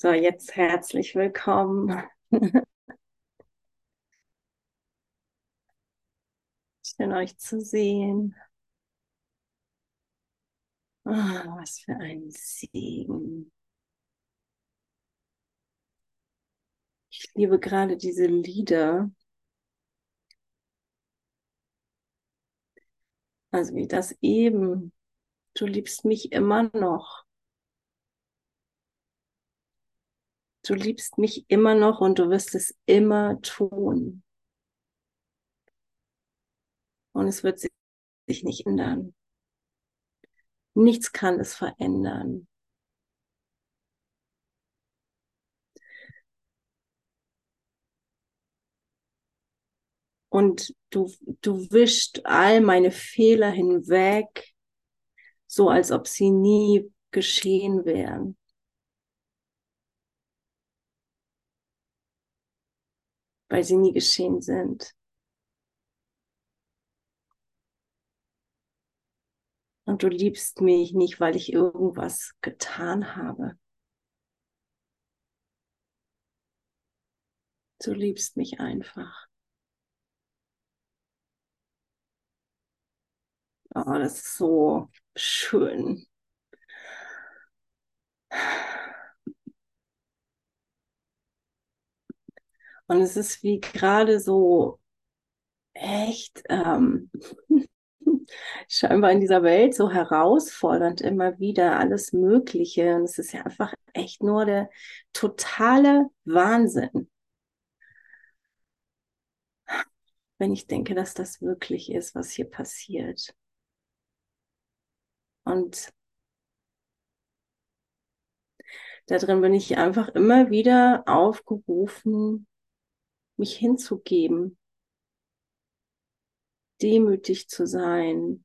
So, jetzt herzlich willkommen. Schön euch zu sehen. Oh, was für ein Segen. Ich liebe gerade diese Lieder. Also wie das eben. Du liebst mich immer noch. Du liebst mich immer noch und du wirst es immer tun. Und es wird sich nicht ändern. Nichts kann es verändern. Und du, du wischt all meine Fehler hinweg, so als ob sie nie geschehen wären. Weil sie nie geschehen sind. Und du liebst mich nicht, weil ich irgendwas getan habe. Du liebst mich einfach. Oh, das ist so schön. Und es ist wie gerade so echt ähm, scheinbar in dieser Welt so herausfordernd immer wieder alles Mögliche. Und es ist ja einfach echt nur der totale Wahnsinn. Wenn ich denke, dass das wirklich ist, was hier passiert. Und da drin bin ich einfach immer wieder aufgerufen, mich hinzugeben, demütig zu sein.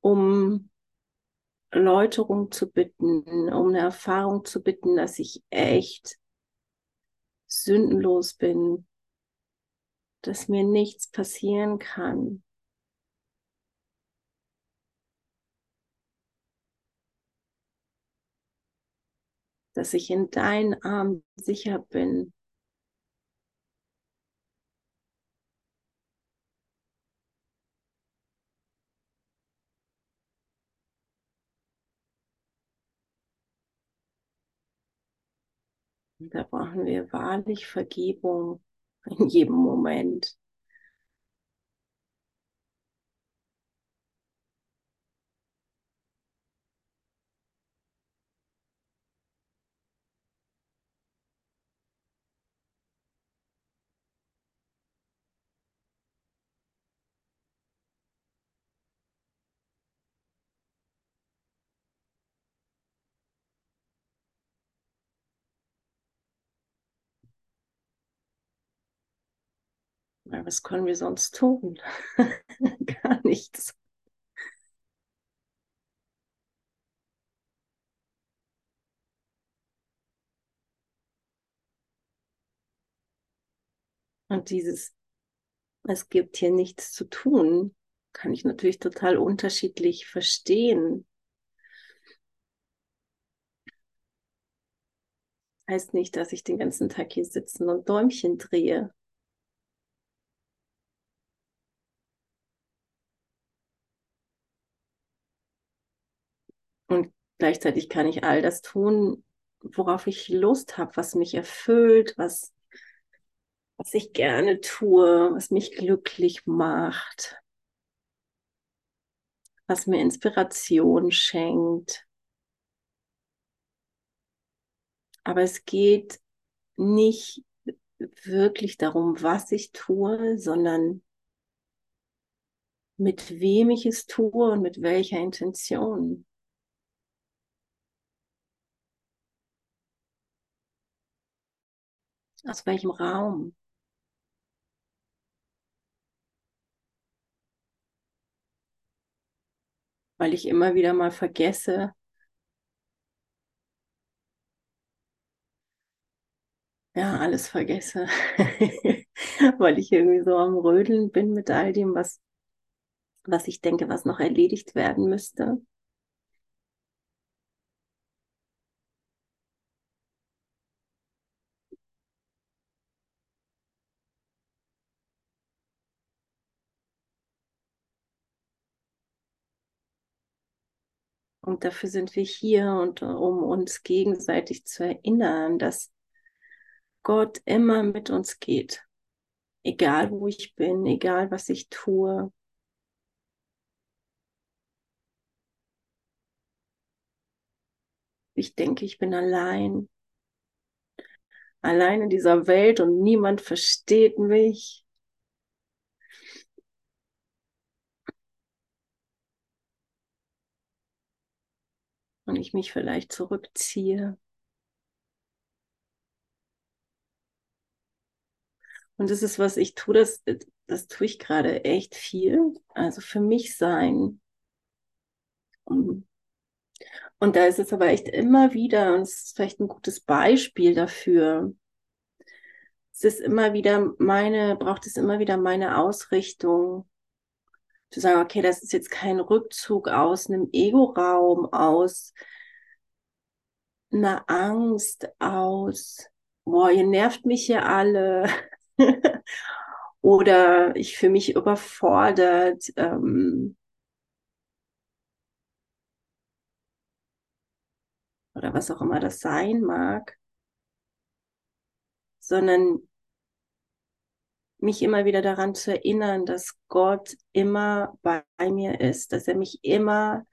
um Läuterung zu bitten, um eine Erfahrung zu bitten, dass ich echt sündenlos bin, dass mir nichts passieren kann, dass ich in deinen Armen sicher bin. Da brauchen wir wahrlich Vergebung in jedem Moment. Was können wir sonst tun? Gar nichts. Und dieses, es gibt hier nichts zu tun, kann ich natürlich total unterschiedlich verstehen. Heißt nicht, dass ich den ganzen Tag hier sitzen und Däumchen drehe. Und gleichzeitig kann ich all das tun, worauf ich Lust habe, was mich erfüllt, was, was ich gerne tue, was mich glücklich macht, was mir Inspiration schenkt. Aber es geht nicht wirklich darum, was ich tue, sondern mit wem ich es tue und mit welcher Intention. Aus welchem Raum? Weil ich immer wieder mal vergesse, ja, alles vergesse, weil ich irgendwie so am Rödeln bin mit all dem, was, was ich denke, was noch erledigt werden müsste. Und dafür sind wir hier und um uns gegenseitig zu erinnern, dass Gott immer mit uns geht. Egal wo ich bin, egal was ich tue. Ich denke, ich bin allein. Allein in dieser Welt und niemand versteht mich. Und ich mich vielleicht zurückziehe. Und das ist, was ich tue, das, das tue ich gerade echt viel. Also für mich sein. Und da ist es aber echt immer wieder, und es ist vielleicht ein gutes Beispiel dafür. Es ist immer wieder meine, braucht es immer wieder meine Ausrichtung, zu sagen, okay, das ist jetzt kein Rückzug aus einem Ego-Raum, aus einer Angst, aus, boah, ihr nervt mich hier alle. Oder ich fühle mich überfordert. Ähm, oder was auch immer das sein mag, sondern mich immer wieder daran zu erinnern, dass Gott immer bei mir ist, dass er mich immer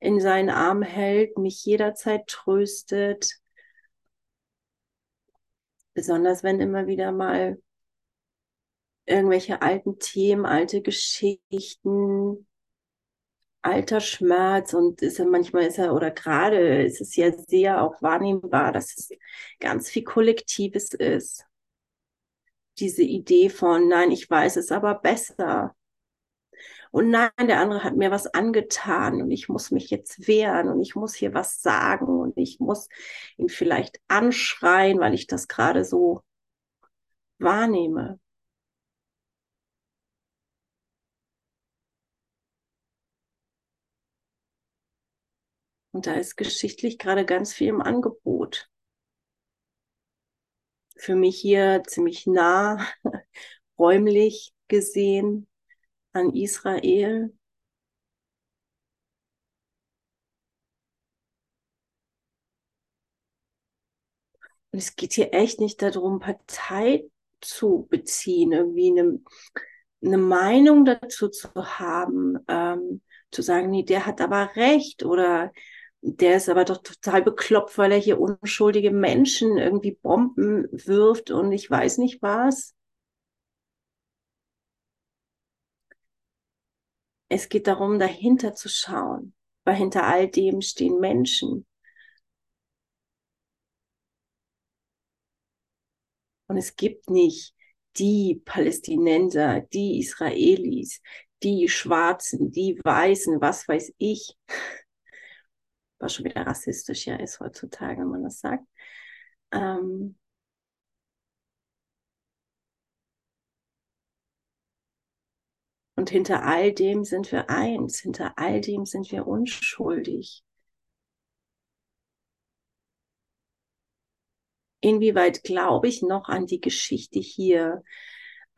in seinen Arm hält, mich jederzeit tröstet. Besonders wenn immer wieder mal irgendwelche alten Themen, alte Geschichten, alter Schmerz und ist er manchmal ist er oder gerade ist es ja sehr auch wahrnehmbar, dass es ganz viel Kollektives ist diese Idee von, nein, ich weiß es aber besser. Und nein, der andere hat mir was angetan und ich muss mich jetzt wehren und ich muss hier was sagen und ich muss ihn vielleicht anschreien, weil ich das gerade so wahrnehme. Und da ist geschichtlich gerade ganz viel im Angebot für mich hier ziemlich nah, räumlich gesehen an Israel. Und es geht hier echt nicht darum, Partei zu beziehen, irgendwie eine, eine Meinung dazu zu haben, ähm, zu sagen, nee, der hat aber recht oder der ist aber doch total bekloppt, weil er hier unschuldige Menschen irgendwie Bomben wirft und ich weiß nicht was. Es geht darum, dahinter zu schauen, weil hinter all dem stehen Menschen. Und es gibt nicht die Palästinenser, die Israelis, die Schwarzen, die Weißen, was weiß ich was schon wieder rassistisch ja ist heutzutage, wenn man das sagt. Ähm, und hinter all dem sind wir eins, hinter all dem sind wir unschuldig. Inwieweit glaube ich noch an die Geschichte hier,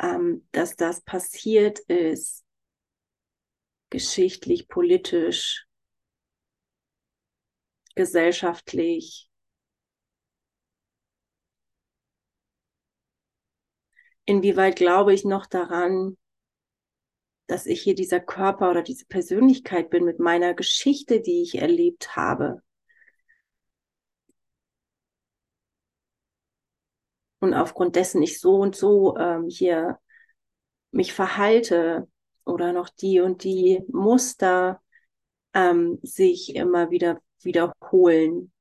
ähm, dass das passiert ist, geschichtlich, politisch, gesellschaftlich. Inwieweit glaube ich noch daran, dass ich hier dieser Körper oder diese Persönlichkeit bin mit meiner Geschichte, die ich erlebt habe. Und aufgrund dessen ich so und so ähm, hier mich verhalte oder noch die und die Muster ähm, sich immer wieder wiederholen.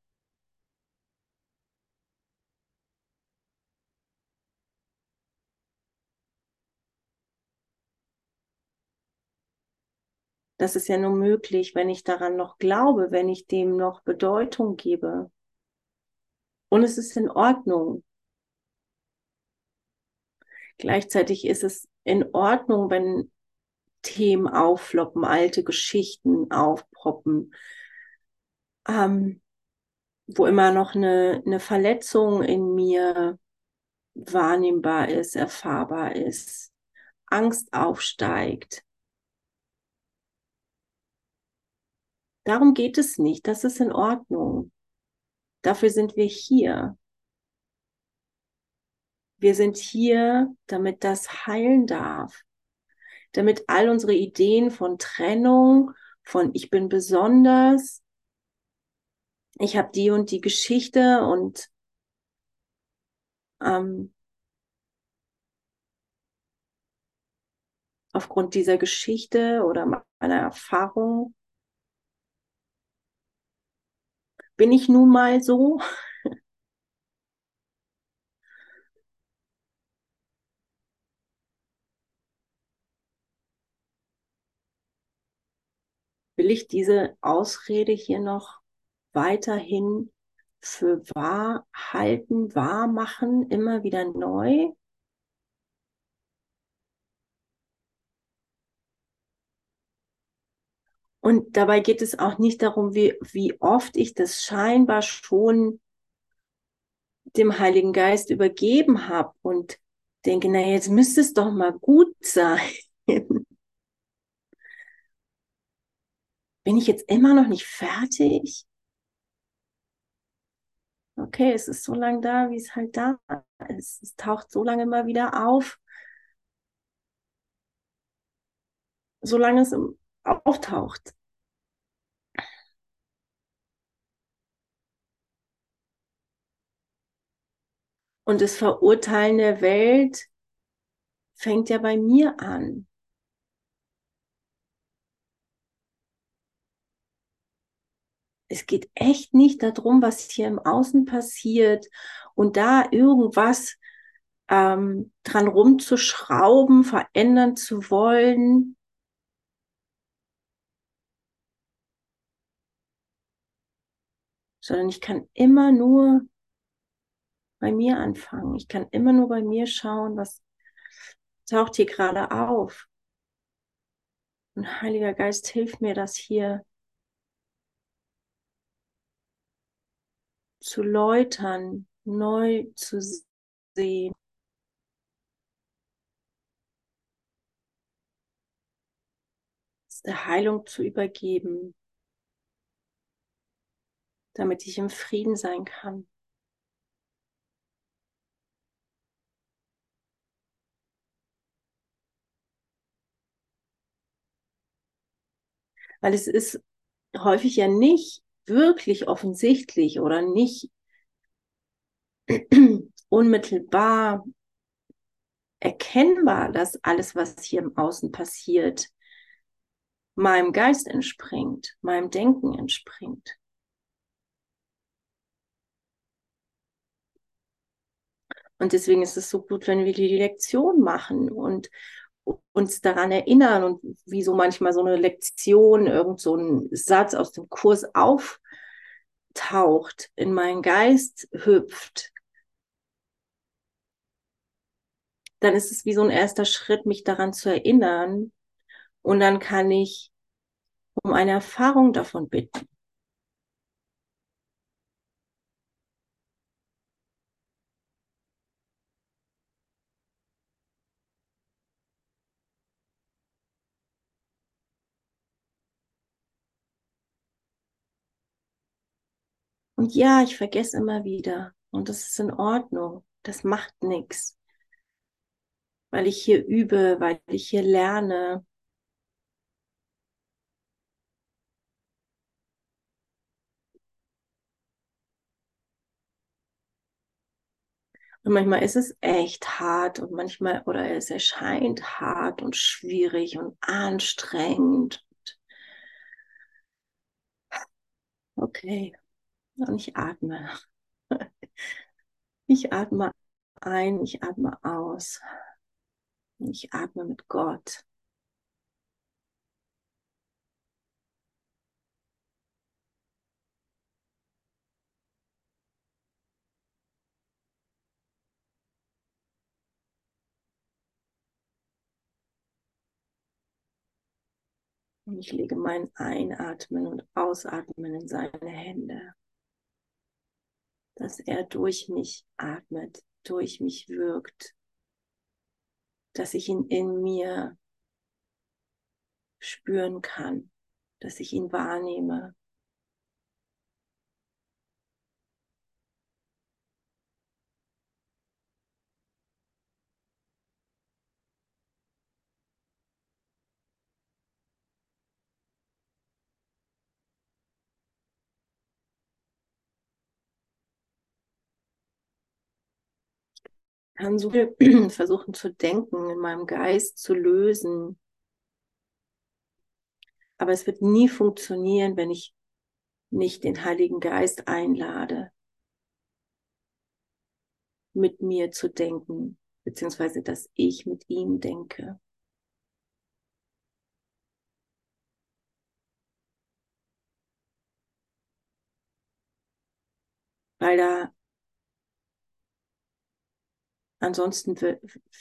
Das ist ja nur möglich, wenn ich daran noch glaube, wenn ich dem noch Bedeutung gebe. Und es ist in Ordnung. Gleichzeitig ist es in Ordnung, wenn Themen auffloppen, alte Geschichten aufpoppen, ähm, wo immer noch eine, eine Verletzung in mir wahrnehmbar ist, erfahrbar ist, Angst aufsteigt. Darum geht es nicht, das ist in Ordnung. Dafür sind wir hier. Wir sind hier, damit das heilen darf, damit all unsere Ideen von Trennung, von ich bin besonders, ich habe die und die Geschichte und ähm, aufgrund dieser Geschichte oder meiner Erfahrung bin ich nun mal so. Will ich diese Ausrede hier noch weiterhin für wahr halten, wahr machen, immer wieder neu? Und dabei geht es auch nicht darum, wie, wie oft ich das scheinbar schon dem Heiligen Geist übergeben habe und denke, na jetzt müsste es doch mal gut sein. Bin ich jetzt immer noch nicht fertig? Okay, es ist so lange da, wie es halt da ist. Es taucht so lange immer wieder auf, solange es auftaucht. Und das Verurteilen der Welt fängt ja bei mir an. Es geht echt nicht darum, was hier im Außen passiert und da irgendwas ähm, dran rumzuschrauben, verändern zu wollen. Sondern ich kann immer nur bei mir anfangen. Ich kann immer nur bei mir schauen, was taucht hier gerade auf. Und Heiliger Geist, hilf mir, das hier zu läutern, neu zu sehen. Der Heilung zu übergeben, damit ich im Frieden sein kann. Weil es ist häufig ja nicht wirklich offensichtlich oder nicht unmittelbar erkennbar, dass alles, was hier im Außen passiert, meinem Geist entspringt, meinem Denken entspringt. Und deswegen ist es so gut, wenn wir die Lektion machen und uns daran erinnern und wie so manchmal so eine Lektion, irgend so ein Satz aus dem Kurs auftaucht, in meinen Geist hüpft, dann ist es wie so ein erster Schritt, mich daran zu erinnern. Und dann kann ich um eine Erfahrung davon bitten. Und ja, ich vergesse immer wieder. Und das ist in Ordnung. Das macht nichts. Weil ich hier übe, weil ich hier lerne. Und manchmal ist es echt hart und manchmal, oder es erscheint hart und schwierig und anstrengend. Okay, und ich atme. Ich atme ein, ich atme aus. Ich atme mit Gott. Und ich lege mein Einatmen und Ausatmen in seine Hände, dass er durch mich atmet, durch mich wirkt, dass ich ihn in mir spüren kann, dass ich ihn wahrnehme. Kann so viel versuchen zu denken, in meinem Geist zu lösen. Aber es wird nie funktionieren, wenn ich nicht den Heiligen Geist einlade, mit mir zu denken, beziehungsweise dass ich mit ihm denke. Weil da ansonsten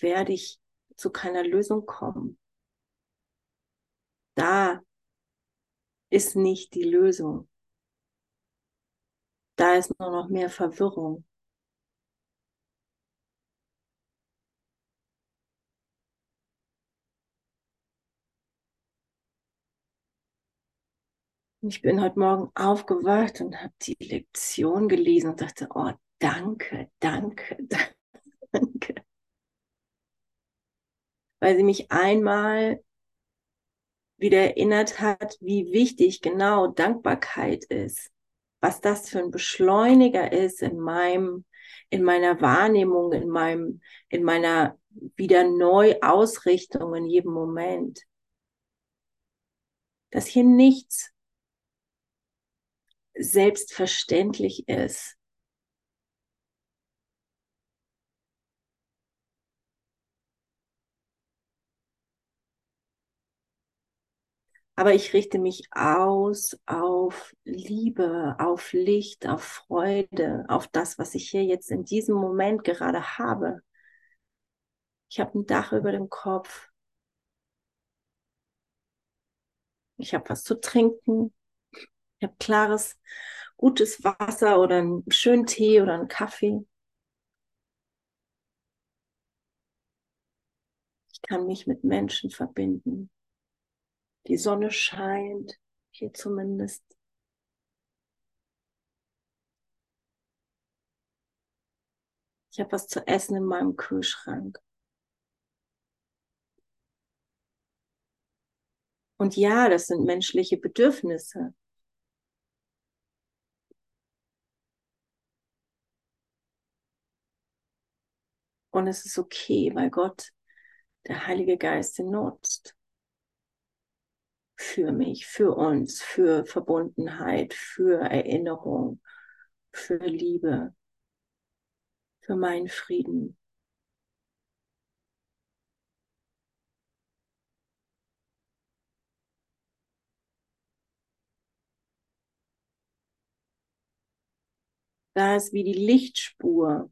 werde ich zu keiner Lösung kommen. Da ist nicht die Lösung. Da ist nur noch mehr Verwirrung. Ich bin heute Morgen aufgewacht und habe die Lektion gelesen und dachte, oh, danke, danke, danke. Weil sie mich einmal wieder erinnert hat, wie wichtig genau Dankbarkeit ist, was das für ein Beschleuniger ist in meinem, in meiner Wahrnehmung, in meinem, in meiner wieder Neuausrichtung in jedem Moment. Dass hier nichts selbstverständlich ist. Aber ich richte mich aus auf Liebe, auf Licht, auf Freude, auf das, was ich hier jetzt in diesem Moment gerade habe. Ich habe ein Dach über dem Kopf. Ich habe was zu trinken. Ich habe klares, gutes Wasser oder einen schönen Tee oder einen Kaffee. Ich kann mich mit Menschen verbinden. Die Sonne scheint, hier zumindest. Ich habe was zu essen in meinem Kühlschrank. Und ja, das sind menschliche Bedürfnisse. Und es ist okay, weil Gott, der Heilige Geist, den nutzt. Für mich, für uns, für Verbundenheit, für Erinnerung, für Liebe, für meinen Frieden. Da ist wie die Lichtspur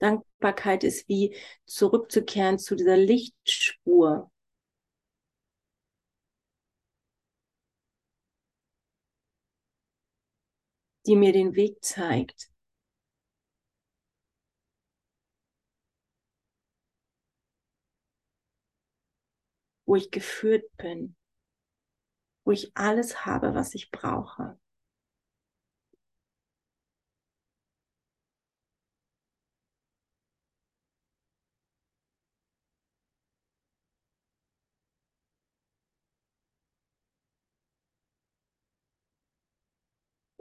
Dankbarkeit ist wie zurückzukehren zu dieser Lichtspur. Die mir den Weg zeigt. Wo ich geführt bin, wo ich alles habe, was ich brauche.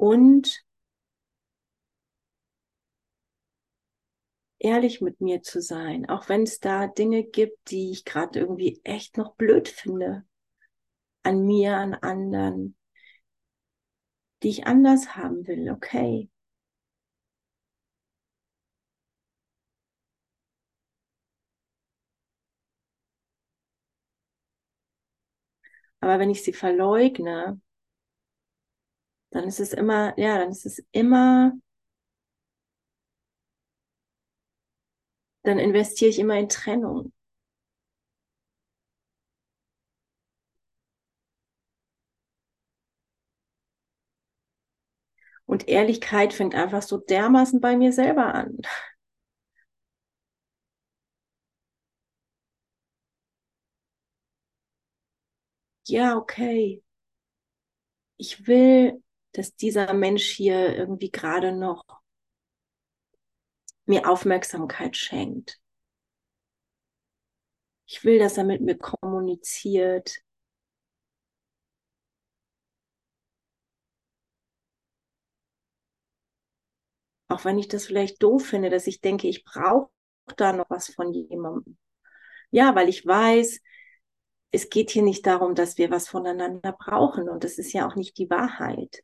Und ehrlich mit mir zu sein, auch wenn es da Dinge gibt, die ich gerade irgendwie echt noch blöd finde, an mir, an anderen, die ich anders haben will, okay. Aber wenn ich sie verleugne, dann ist es immer, ja, dann ist es immer, dann investiere ich immer in Trennung. Und Ehrlichkeit fängt einfach so dermaßen bei mir selber an. Ja, okay. Ich will dass dieser Mensch hier irgendwie gerade noch mir Aufmerksamkeit schenkt. Ich will, dass er mit mir kommuniziert. Auch wenn ich das vielleicht doof finde, dass ich denke, ich brauche da noch was von jemandem. Ja, weil ich weiß, es geht hier nicht darum, dass wir was voneinander brauchen. Und das ist ja auch nicht die Wahrheit.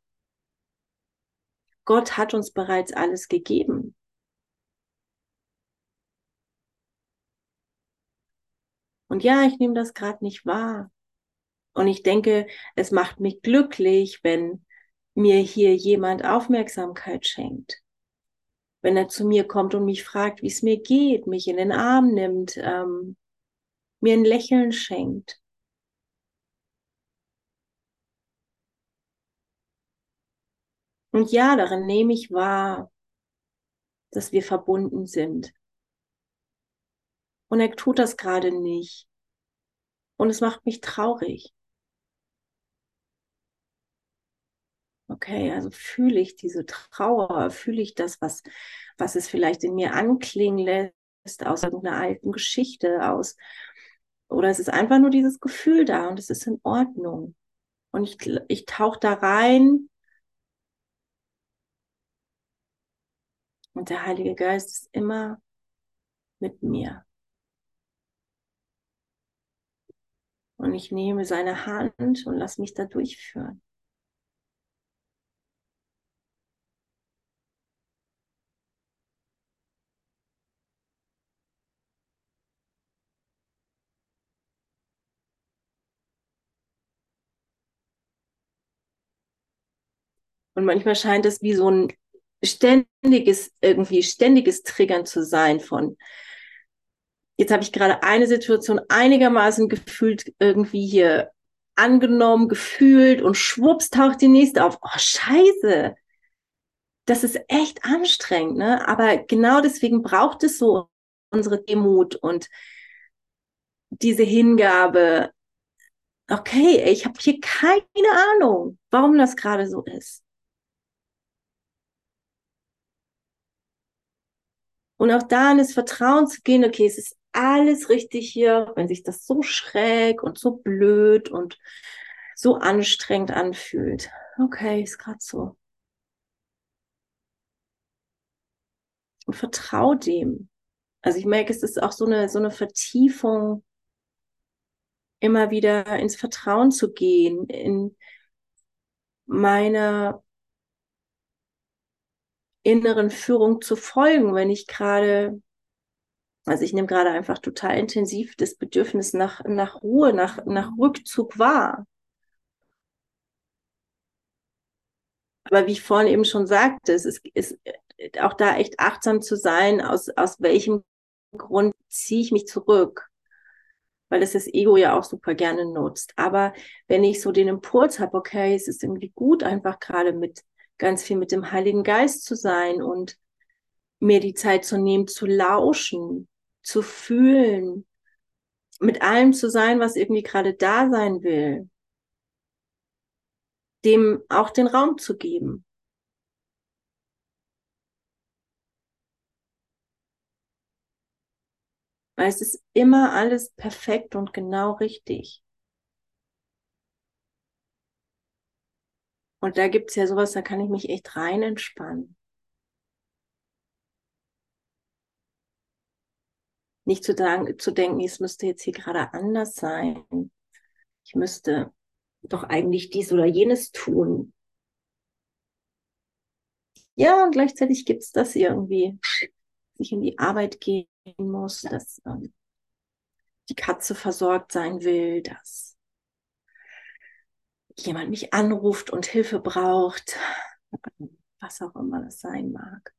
Gott hat uns bereits alles gegeben. Und ja, ich nehme das gerade nicht wahr. Und ich denke, es macht mich glücklich, wenn mir hier jemand Aufmerksamkeit schenkt. Wenn er zu mir kommt und mich fragt, wie es mir geht, mich in den Arm nimmt, ähm, mir ein Lächeln schenkt. Und ja, darin nehme ich wahr, dass wir verbunden sind. Und er tut das gerade nicht. Und es macht mich traurig. Okay, also fühle ich diese Trauer, fühle ich das, was, was es vielleicht in mir anklingen lässt, aus irgendeiner alten Geschichte, aus, oder es ist einfach nur dieses Gefühl da und es ist in Ordnung. Und ich, ich tauche da rein und der Heilige Geist ist immer mit mir. Und ich nehme seine Hand und lasse mich da durchführen. Und manchmal scheint es wie so ein ständiges, irgendwie ständiges Triggern zu sein von, jetzt habe ich gerade eine Situation einigermaßen gefühlt irgendwie hier angenommen, gefühlt und schwupps taucht die nächste auf. Oh, scheiße. Das ist echt anstrengend, ne? Aber genau deswegen braucht es so unsere Demut und diese Hingabe. Okay, ich habe hier keine Ahnung, warum das gerade so ist. Und auch da in das Vertrauen zu gehen, okay, es ist alles richtig hier, wenn sich das so schräg und so blöd und so anstrengend anfühlt. Okay, ist gerade so. Und vertrau dem. Also ich merke, es ist auch so eine, so eine Vertiefung, immer wieder ins Vertrauen zu gehen, in meiner inneren Führung zu folgen, wenn ich gerade, also ich nehme gerade einfach total intensiv das Bedürfnis nach, nach Ruhe, nach, nach Rückzug wahr. Aber wie ich vorhin eben schon sagte, es ist, ist auch da echt achtsam zu sein, aus, aus welchem Grund ziehe ich mich zurück. Weil es das Ego ja auch super gerne nutzt. Aber wenn ich so den Impuls habe, okay, es ist irgendwie gut, einfach gerade mit ganz viel mit dem Heiligen Geist zu sein und mir die Zeit zu nehmen, zu lauschen, zu fühlen, mit allem zu sein, was irgendwie gerade da sein will, dem auch den Raum zu geben. Weil es ist immer alles perfekt und genau richtig. Und da gibt es ja sowas, da kann ich mich echt rein entspannen. Nicht zu, zu denken, es müsste jetzt hier gerade anders sein. Ich müsste doch eigentlich dies oder jenes tun. Ja, und gleichzeitig gibt es das irgendwie, dass ich in die Arbeit gehen muss, dass ähm, die Katze versorgt sein will, dass jemand mich anruft und Hilfe braucht, was auch immer das sein mag.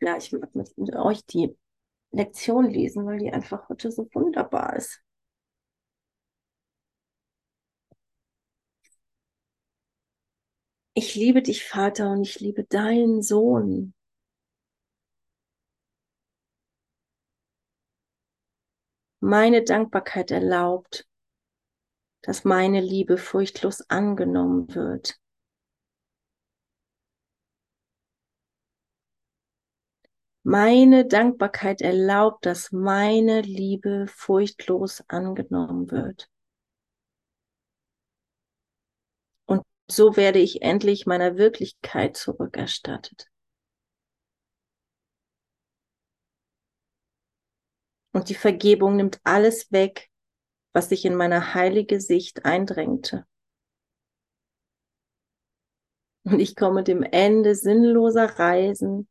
Ja, ich mag mit euch die Lektion lesen, weil die einfach heute so wunderbar ist. Ich liebe dich, Vater, und ich liebe deinen Sohn. Meine Dankbarkeit erlaubt, dass meine Liebe furchtlos angenommen wird. Meine Dankbarkeit erlaubt, dass meine Liebe furchtlos angenommen wird. Und so werde ich endlich meiner Wirklichkeit zurückerstattet. Und die Vergebung nimmt alles weg, was sich in meine heilige Sicht eindrängte. Und ich komme dem Ende sinnloser Reisen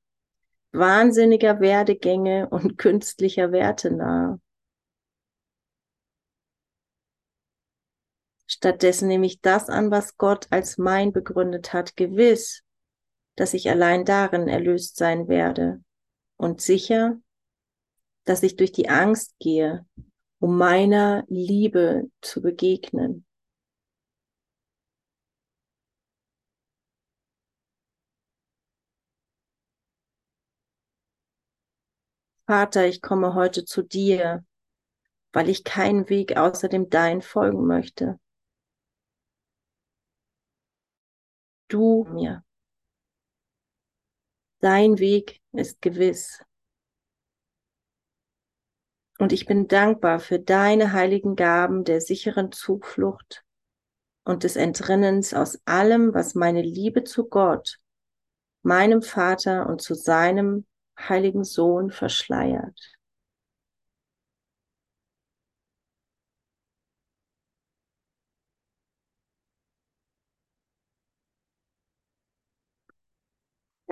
wahnsinniger Werdegänge und künstlicher Werte nahe. Stattdessen nehme ich das an, was Gott als mein begründet hat, gewiss, dass ich allein darin erlöst sein werde und sicher, dass ich durch die Angst gehe, um meiner Liebe zu begegnen. Vater, ich komme heute zu dir, weil ich keinen Weg außer dem Dein folgen möchte. Du mir. Dein Weg ist gewiss. Und ich bin dankbar für deine heiligen Gaben der sicheren Zuflucht und des Entrinnens aus allem, was meine Liebe zu Gott, meinem Vater und zu seinem heiligen Sohn verschleiert.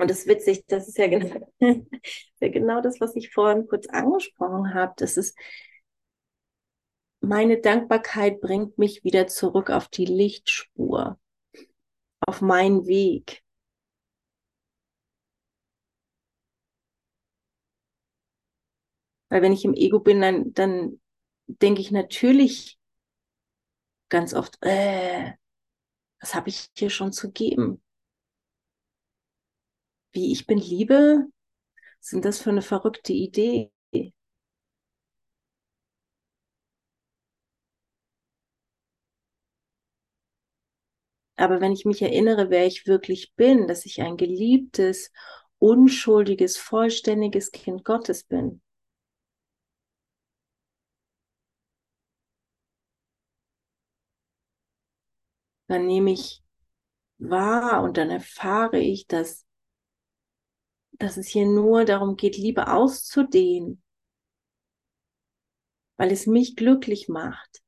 Und es ist witzig, das ist ja genau, genau das, was ich vorhin kurz angesprochen habe. Das ist, meine Dankbarkeit bringt mich wieder zurück auf die Lichtspur, auf meinen Weg. Weil wenn ich im Ego bin, dann, dann denke ich natürlich ganz oft, äh, was habe ich hier schon zu geben? Wie ich bin Liebe? sind das für eine verrückte Idee? Aber wenn ich mich erinnere, wer ich wirklich bin, dass ich ein geliebtes, unschuldiges, vollständiges Kind Gottes bin, dann nehme ich wahr und dann erfahre ich, dass, dass es hier nur darum geht, Liebe auszudehnen, weil es mich glücklich macht.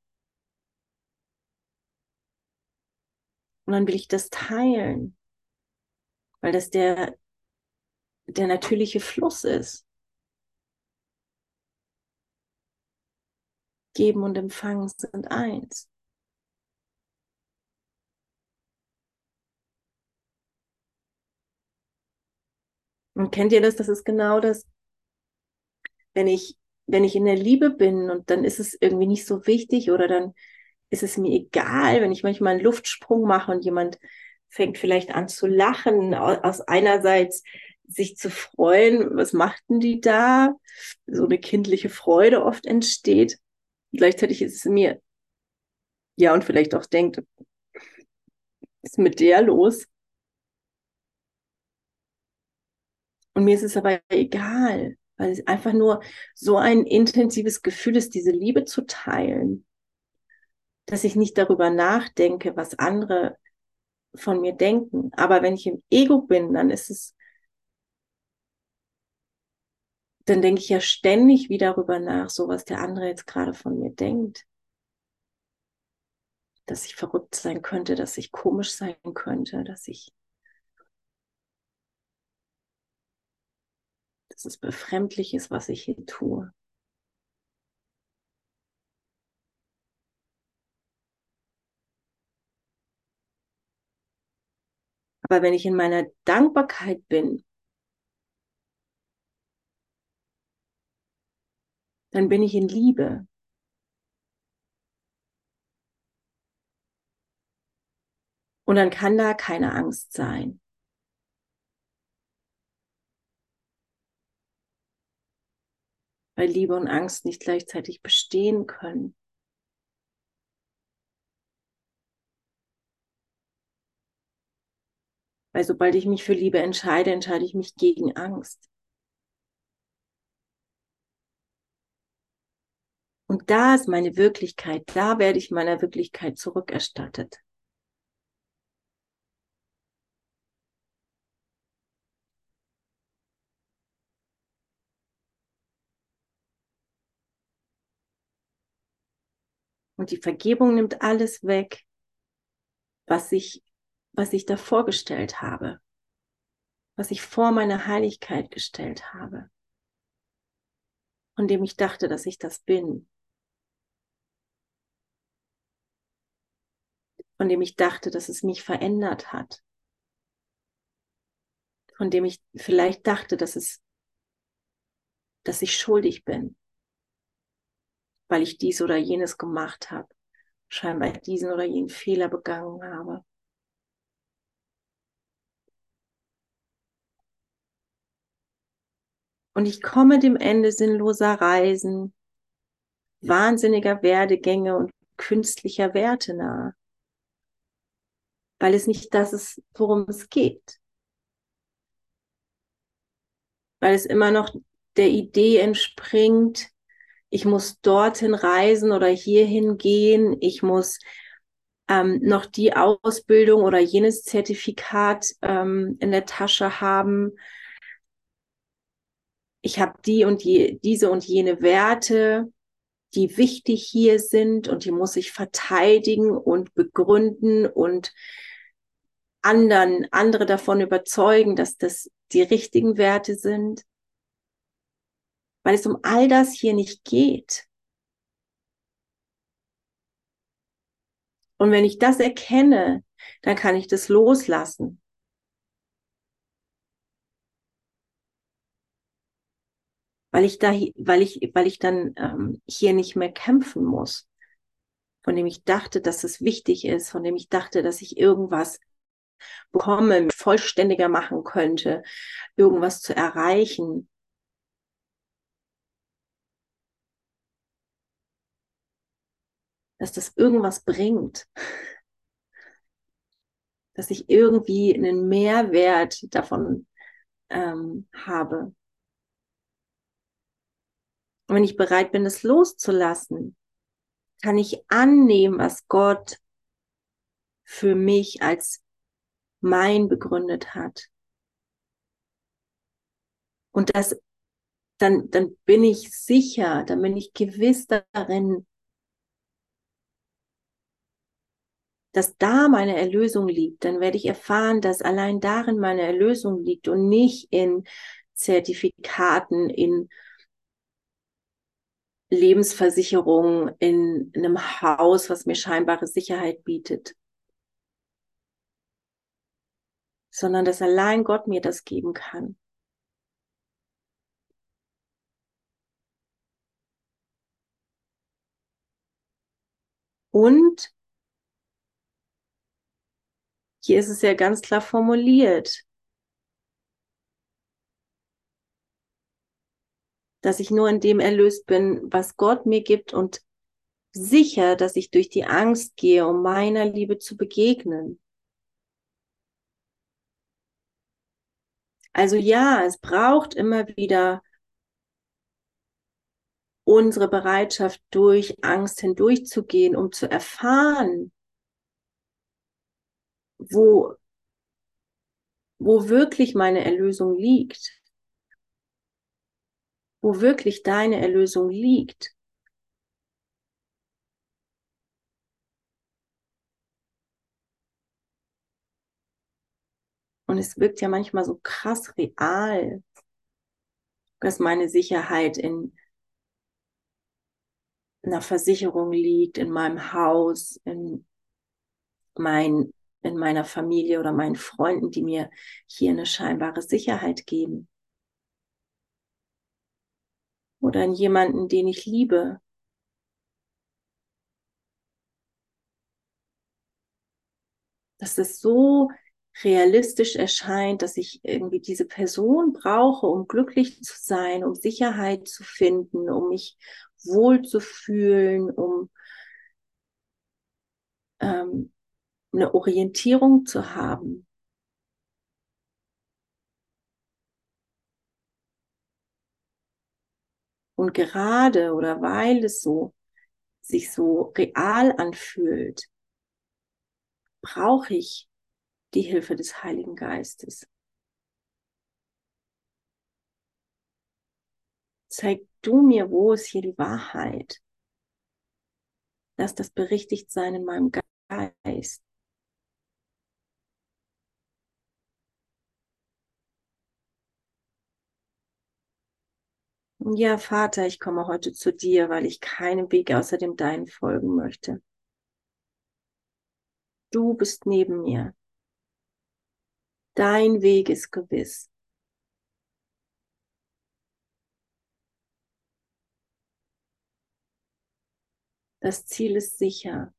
Und dann will ich das teilen, weil das der, der natürliche Fluss ist. Geben und Empfangen sind eins. Und kennt ihr das? Das ist genau das, wenn ich, wenn ich in der Liebe bin und dann ist es irgendwie nicht so wichtig oder dann ist es mir egal, wenn ich manchmal einen Luftsprung mache und jemand fängt vielleicht an zu lachen, aus einerseits sich zu freuen, was machten die da? So eine kindliche Freude oft entsteht. Gleichzeitig ist es mir, ja, und vielleicht auch denkt, ist mit der los? Und mir ist es aber egal, weil es einfach nur so ein intensives Gefühl ist, diese Liebe zu teilen, dass ich nicht darüber nachdenke, was andere von mir denken. Aber wenn ich im Ego bin, dann ist es, dann denke ich ja ständig wieder darüber nach, so was der andere jetzt gerade von mir denkt. Dass ich verrückt sein könnte, dass ich komisch sein könnte, dass ich dass es befremdlich ist, was ich hier tue. Aber wenn ich in meiner Dankbarkeit bin, dann bin ich in Liebe. Und dann kann da keine Angst sein. Weil Liebe und Angst nicht gleichzeitig bestehen können. Weil sobald ich mich für Liebe entscheide, entscheide ich mich gegen Angst. Und da ist meine Wirklichkeit, da werde ich meiner Wirklichkeit zurückerstattet. Und die Vergebung nimmt alles weg, was ich, was ich da vorgestellt habe, was ich vor meiner Heiligkeit gestellt habe, von dem ich dachte, dass ich das bin. von dem ich dachte, dass es mich verändert hat, von dem ich vielleicht dachte, dass es, dass ich schuldig bin, weil ich dies oder jenes gemacht habe, scheinbar diesen oder jenen Fehler begangen habe. Und ich komme dem Ende sinnloser Reisen, wahnsinniger Werdegänge und künstlicher Werte nahe weil es nicht das ist, worum es geht. Weil es immer noch der Idee entspringt, ich muss dorthin reisen oder hierhin gehen, ich muss ähm, noch die Ausbildung oder jenes Zertifikat ähm, in der Tasche haben. Ich habe die und je, diese und jene Werte, die wichtig hier sind und die muss ich verteidigen und begründen und anderen, andere davon überzeugen, dass das die richtigen Werte sind, weil es um all das hier nicht geht. Und wenn ich das erkenne, dann kann ich das loslassen. Weil ich da, weil ich, weil ich dann ähm, hier nicht mehr kämpfen muss, von dem ich dachte, dass es wichtig ist, von dem ich dachte, dass ich irgendwas bekomme, vollständiger machen könnte, irgendwas zu erreichen. Dass das irgendwas bringt. Dass ich irgendwie einen Mehrwert davon ähm, habe. Und wenn ich bereit bin, es loszulassen, kann ich annehmen, was Gott für mich als mein begründet hat. Und das, dann, dann bin ich sicher, dann bin ich gewiss darin, dass da meine Erlösung liegt, dann werde ich erfahren, dass allein darin meine Erlösung liegt und nicht in Zertifikaten, in Lebensversicherung, in, in einem Haus, was mir scheinbare Sicherheit bietet. sondern dass allein Gott mir das geben kann. Und hier ist es ja ganz klar formuliert, dass ich nur in dem erlöst bin, was Gott mir gibt und sicher, dass ich durch die Angst gehe, um meiner Liebe zu begegnen. Also ja, es braucht immer wieder unsere Bereitschaft, durch Angst hindurchzugehen, um zu erfahren, wo, wo wirklich meine Erlösung liegt, wo wirklich deine Erlösung liegt. Und es wirkt ja manchmal so krass real, dass meine Sicherheit in einer Versicherung liegt, in meinem Haus, in, mein, in meiner Familie oder meinen Freunden, die mir hier eine scheinbare Sicherheit geben. Oder in jemanden, den ich liebe. dass es so realistisch erscheint, dass ich irgendwie diese Person brauche, um glücklich zu sein, um Sicherheit zu finden, um mich wohl zu fühlen, um ähm, eine Orientierung zu haben. Und gerade oder weil es so sich so real anfühlt, brauche ich die Hilfe des Heiligen Geistes. Zeig du mir, wo ist hier die Wahrheit? Lass das berichtigt sein in meinem Geist. Ja, Vater, ich komme heute zu dir, weil ich keinem Weg außer dem deinen folgen möchte. Du bist neben mir. Dein Weg ist gewiss. Das Ziel ist sicher.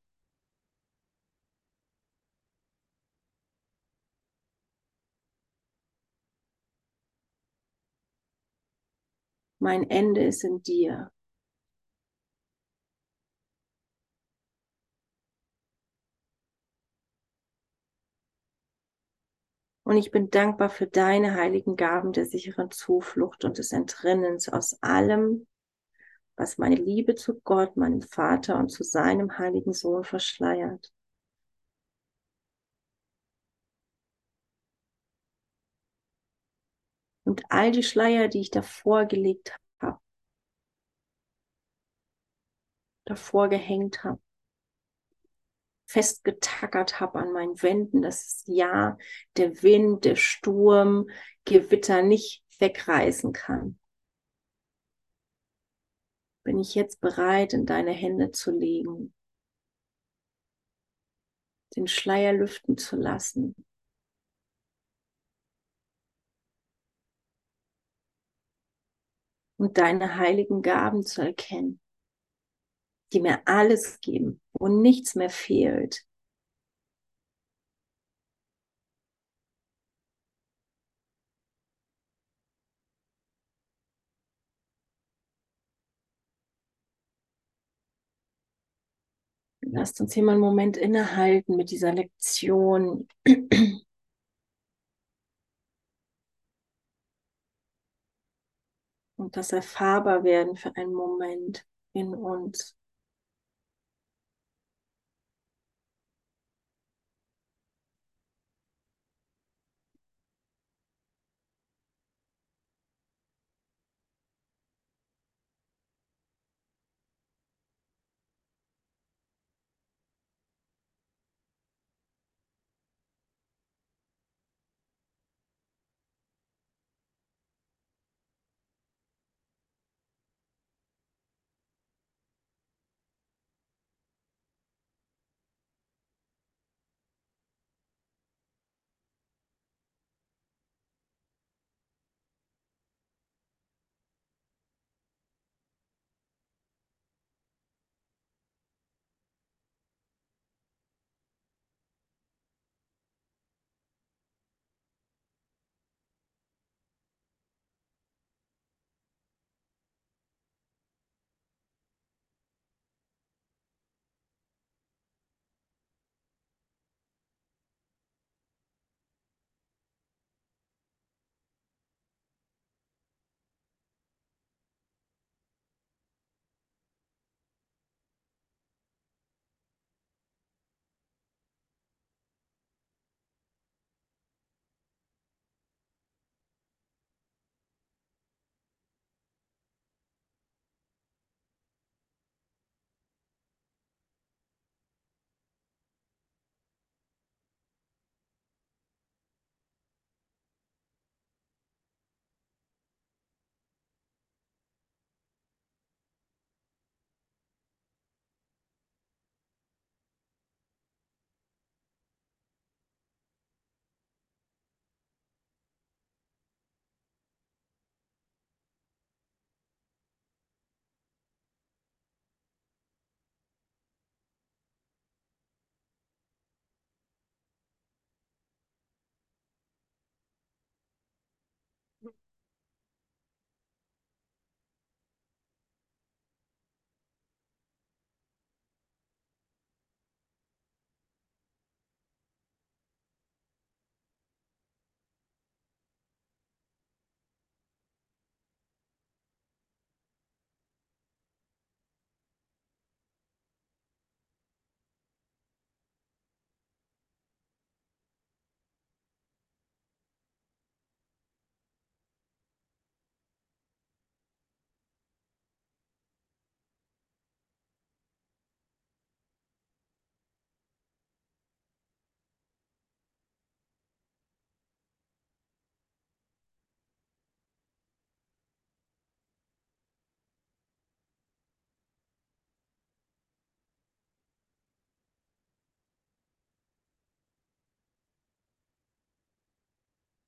Mein Ende ist in dir. Und ich bin dankbar für deine heiligen Gaben der sicheren Zuflucht und des Entrinnens aus allem, was meine Liebe zu Gott, meinem Vater und zu seinem heiligen Sohn verschleiert. Und all die Schleier, die ich davor gelegt habe, davor gehängt habe, festgetackert habe an meinen Wänden, dass ja der Wind, der Sturm, Gewitter nicht wegreißen kann. Bin ich jetzt bereit, in deine Hände zu legen, den Schleier lüften zu lassen. Und deine heiligen Gaben zu erkennen die mir alles geben, wo nichts mehr fehlt. Lasst uns hier mal einen Moment innehalten mit dieser Lektion. Das erfahrbar werden für einen Moment in uns.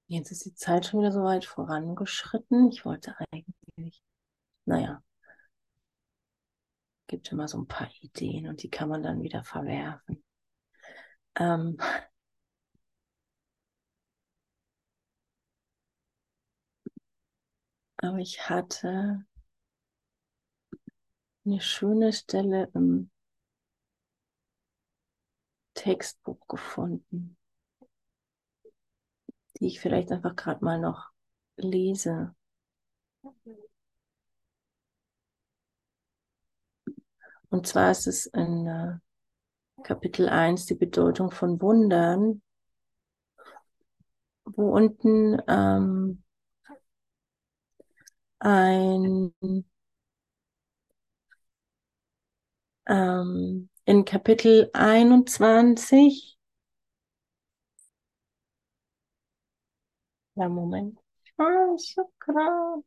Jetzt ist die Zeit schon wieder so weit vorangeschritten. Ich wollte eigentlich, naja, gibt immer so ein paar Ideen und die kann man dann wieder verwerfen. Ähm, aber ich hatte eine schöne Stelle im Textbuch gefunden, die ich vielleicht einfach gerade mal noch lese. Und zwar ist es in äh, Kapitel 1 die Bedeutung von Wundern, wo unten ähm, ein ähm, in Kapitel 21. Ja, Moment. Oh, so krass.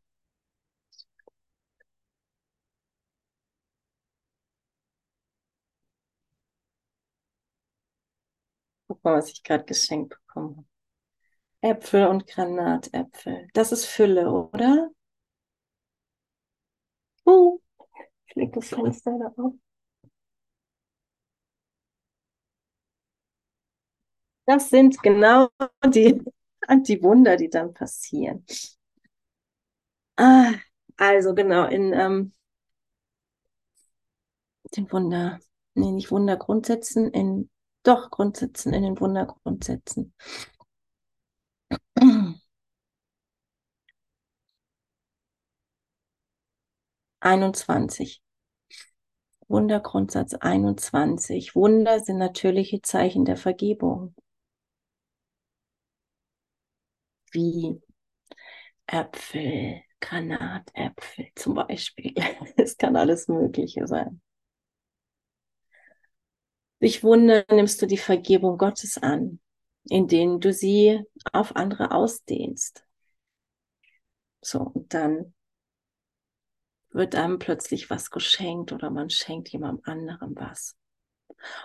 Guck mal, was ich gerade geschenkt bekommen habe. Äpfel und Granatäpfel. Das ist Fülle, oder? Uh, ich leg das Fenster da auf. Das sind genau die, die Wunder, die dann passieren. Ah, also genau, in ähm, den Wunder, nee, nicht Wundergrundsätzen, in doch Grundsätzen, in den Wundergrundsätzen. 21. Wundergrundsatz 21. Wunder sind natürliche Zeichen der Vergebung. Wie Äpfel, Granatäpfel zum Beispiel. Es kann alles Mögliche sein. Durch Wunder nimmst du die Vergebung Gottes an, indem du sie auf andere ausdehnst. So, und dann wird einem plötzlich was geschenkt oder man schenkt jemandem anderem was.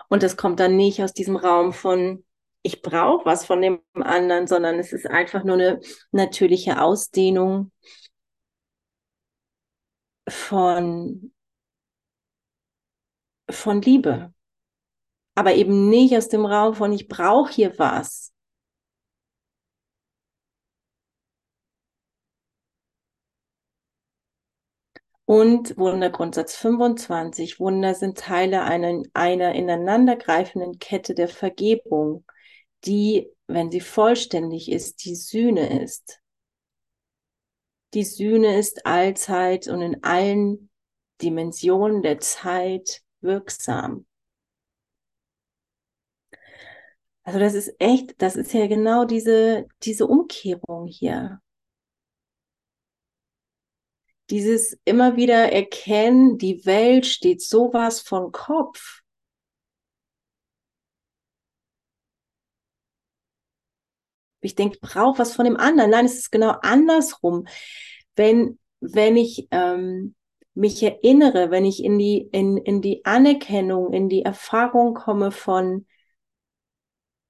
Und das kommt dann nicht aus diesem Raum von, ich brauche was von dem anderen, sondern es ist einfach nur eine natürliche Ausdehnung von, von Liebe. Aber eben nicht aus dem Raum von, ich brauche hier was, Und Wundergrundsatz 25. Wunder sind Teile einer, einer ineinandergreifenden Kette der Vergebung, die, wenn sie vollständig ist, die Sühne ist. Die Sühne ist allzeit und in allen Dimensionen der Zeit wirksam. Also das ist echt, das ist ja genau diese, diese Umkehrung hier dieses immer wieder erkennen, die Welt steht sowas von Kopf. Ich denke, ich brauche was von dem anderen. Nein, es ist genau andersrum. Wenn, wenn ich ähm, mich erinnere, wenn ich in die, in, in die Anerkennung, in die Erfahrung komme von,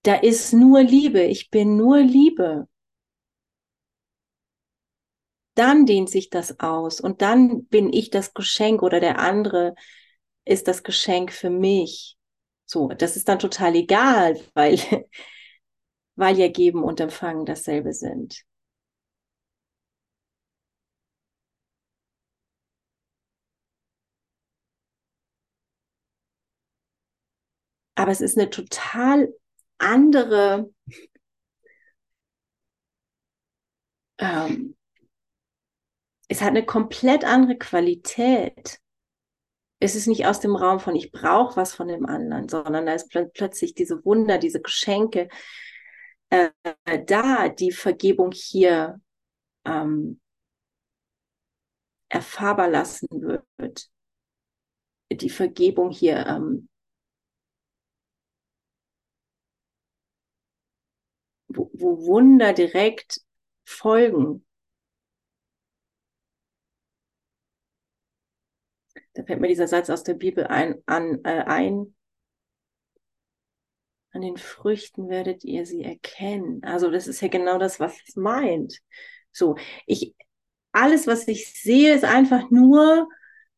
da ist nur Liebe, ich bin nur Liebe dann dehnt sich das aus und dann bin ich das Geschenk oder der andere ist das Geschenk für mich. So, das ist dann total egal, weil, weil ja Geben und Empfangen dasselbe sind. Aber es ist eine total andere ähm, es hat eine komplett andere Qualität. Es ist nicht aus dem Raum von ich brauche was von dem anderen, sondern da ist pl plötzlich diese Wunder, diese Geschenke äh, da, die Vergebung hier ähm, erfahrbar lassen wird. Die Vergebung hier ähm, wo, wo Wunder direkt folgen. Da fällt mir dieser Satz aus der Bibel ein, an, äh, ein. An den Früchten werdet ihr sie erkennen. Also das ist ja genau das, was es meint. So, ich, alles, was ich sehe, ist einfach nur,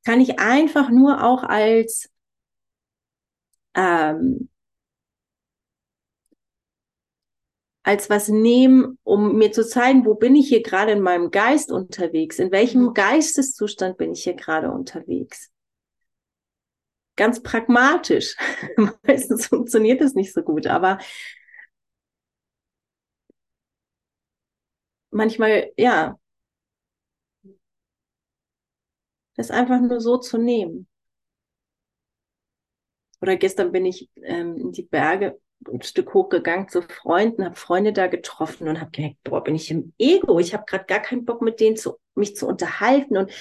kann ich einfach nur auch als ähm, als was nehmen, um mir zu zeigen, wo bin ich hier gerade in meinem Geist unterwegs? In welchem mhm. Geisteszustand bin ich hier gerade unterwegs? Ganz pragmatisch. Meistens funktioniert es nicht so gut, aber manchmal, ja, das einfach nur so zu nehmen. Oder gestern bin ich ähm, in die Berge ein Stück hochgegangen zu Freunden, habe Freunde da getroffen und habe gedacht, boah, bin ich im Ego. Ich habe gerade gar keinen Bock, mit denen zu, mich zu unterhalten und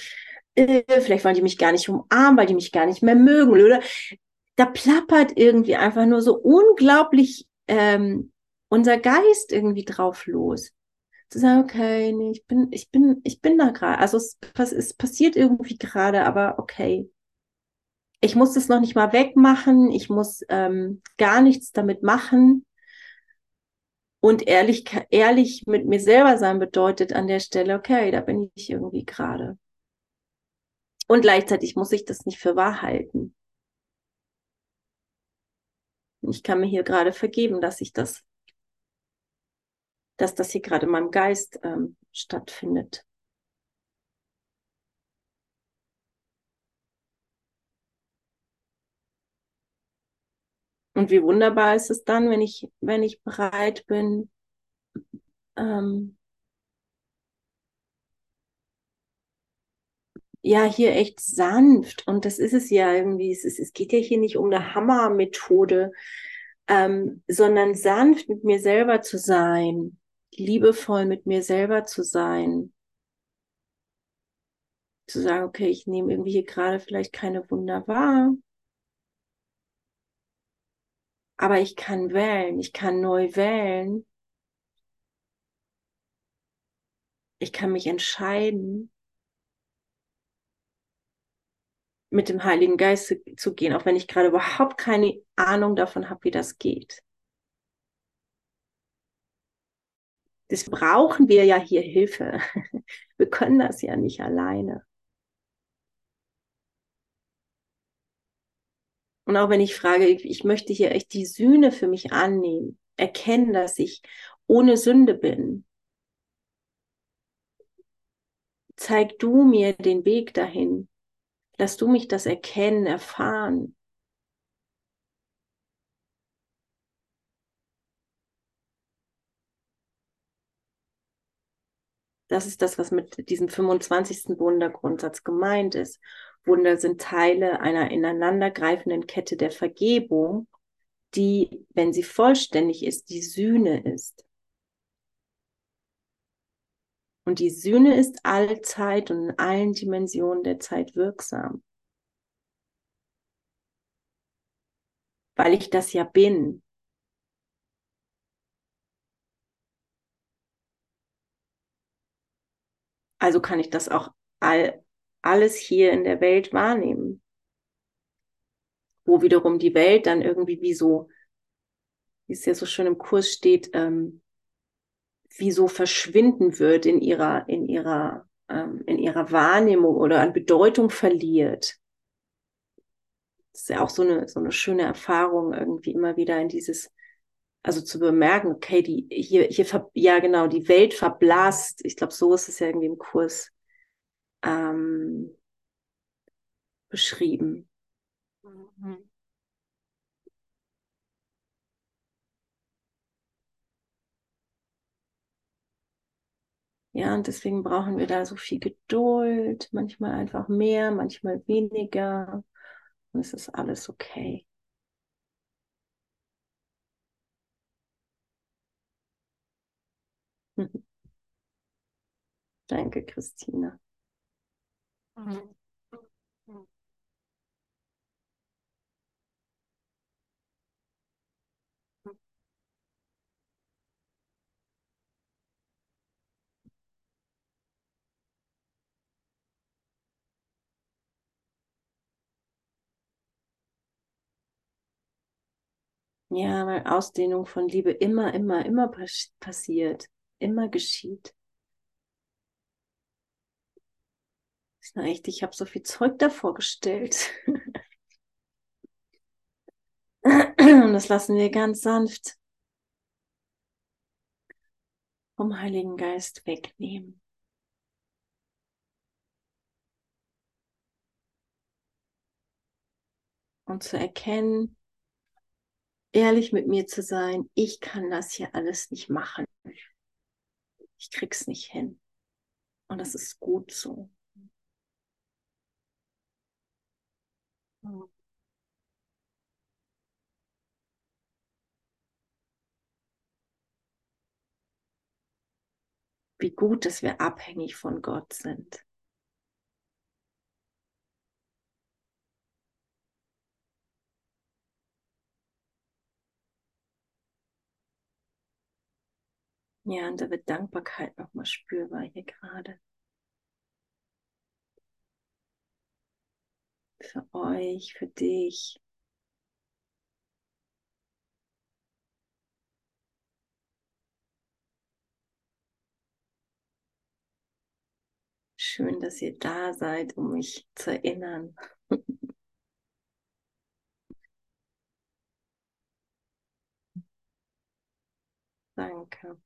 vielleicht wollen die mich gar nicht umarmen, weil die mich gar nicht mehr mögen. Oder da plappert irgendwie einfach nur so unglaublich ähm, unser Geist irgendwie drauf los. Zu sagen, okay, nee, ich bin, ich bin, ich bin da gerade. Also es, es passiert irgendwie gerade, aber okay ich muss das noch nicht mal wegmachen, ich muss ähm, gar nichts damit machen. Und ehrlich, ehrlich mit mir selber sein bedeutet an der Stelle, okay, da bin ich irgendwie gerade. Und gleichzeitig muss ich das nicht für wahr halten. Ich kann mir hier gerade vergeben, dass ich das, dass das hier gerade in meinem Geist ähm, stattfindet. Und wie wunderbar ist es dann, wenn ich, wenn ich bereit bin, ähm, ja, hier echt sanft. Und das ist es ja irgendwie. Es, ist, es geht ja hier nicht um eine Hammermethode, ähm, sondern sanft mit mir selber zu sein, liebevoll mit mir selber zu sein. Zu sagen, okay, ich nehme irgendwie hier gerade vielleicht keine Wunder wahr. Aber ich kann wählen, ich kann neu wählen. Ich kann mich entscheiden, mit dem Heiligen Geist zu gehen, auch wenn ich gerade überhaupt keine Ahnung davon habe, wie das geht. Das brauchen wir ja hier Hilfe. Wir können das ja nicht alleine. Und auch wenn ich frage, ich möchte hier echt die Sühne für mich annehmen, erkennen, dass ich ohne Sünde bin. Zeig du mir den Weg dahin. Lass du mich das erkennen, erfahren. Das ist das, was mit diesem 25. Wundergrundsatz gemeint ist. Wunder sind Teile einer ineinandergreifenden Kette der Vergebung, die, wenn sie vollständig ist, die Sühne ist. Und die Sühne ist allzeit und in allen Dimensionen der Zeit wirksam. Weil ich das ja bin. Also kann ich das auch all, alles hier in der Welt wahrnehmen. Wo wiederum die Welt dann irgendwie wie so, wie es ja so schön im Kurs steht, ähm, wie so verschwinden wird in ihrer, in ihrer, ähm, in ihrer Wahrnehmung oder an Bedeutung verliert. Das ist ja auch so eine, so eine schöne Erfahrung, irgendwie immer wieder in dieses, also zu bemerken, okay, die, hier, hier, ja genau, die Welt verblasst. Ich glaube, so ist es ja irgendwie im Kurs ähm, beschrieben. Mhm. Ja, und deswegen brauchen wir da so viel Geduld, manchmal einfach mehr, manchmal weniger. Und es ist alles okay. Danke, Christina. Mhm. Ja, weil Ausdehnung von Liebe immer, immer, immer passiert, immer geschieht. Na echt, ich habe so viel Zeug davor gestellt. Und das lassen wir ganz sanft vom Heiligen Geist wegnehmen. Und zu erkennen, ehrlich mit mir zu sein, ich kann das hier alles nicht machen. Ich krieg's nicht hin. Und das ist gut so. Wie gut, dass wir abhängig von Gott sind. Ja, und da wird Dankbarkeit nochmal spürbar hier gerade. Für euch, für dich. Schön, dass ihr da seid, um mich zu erinnern. Danke.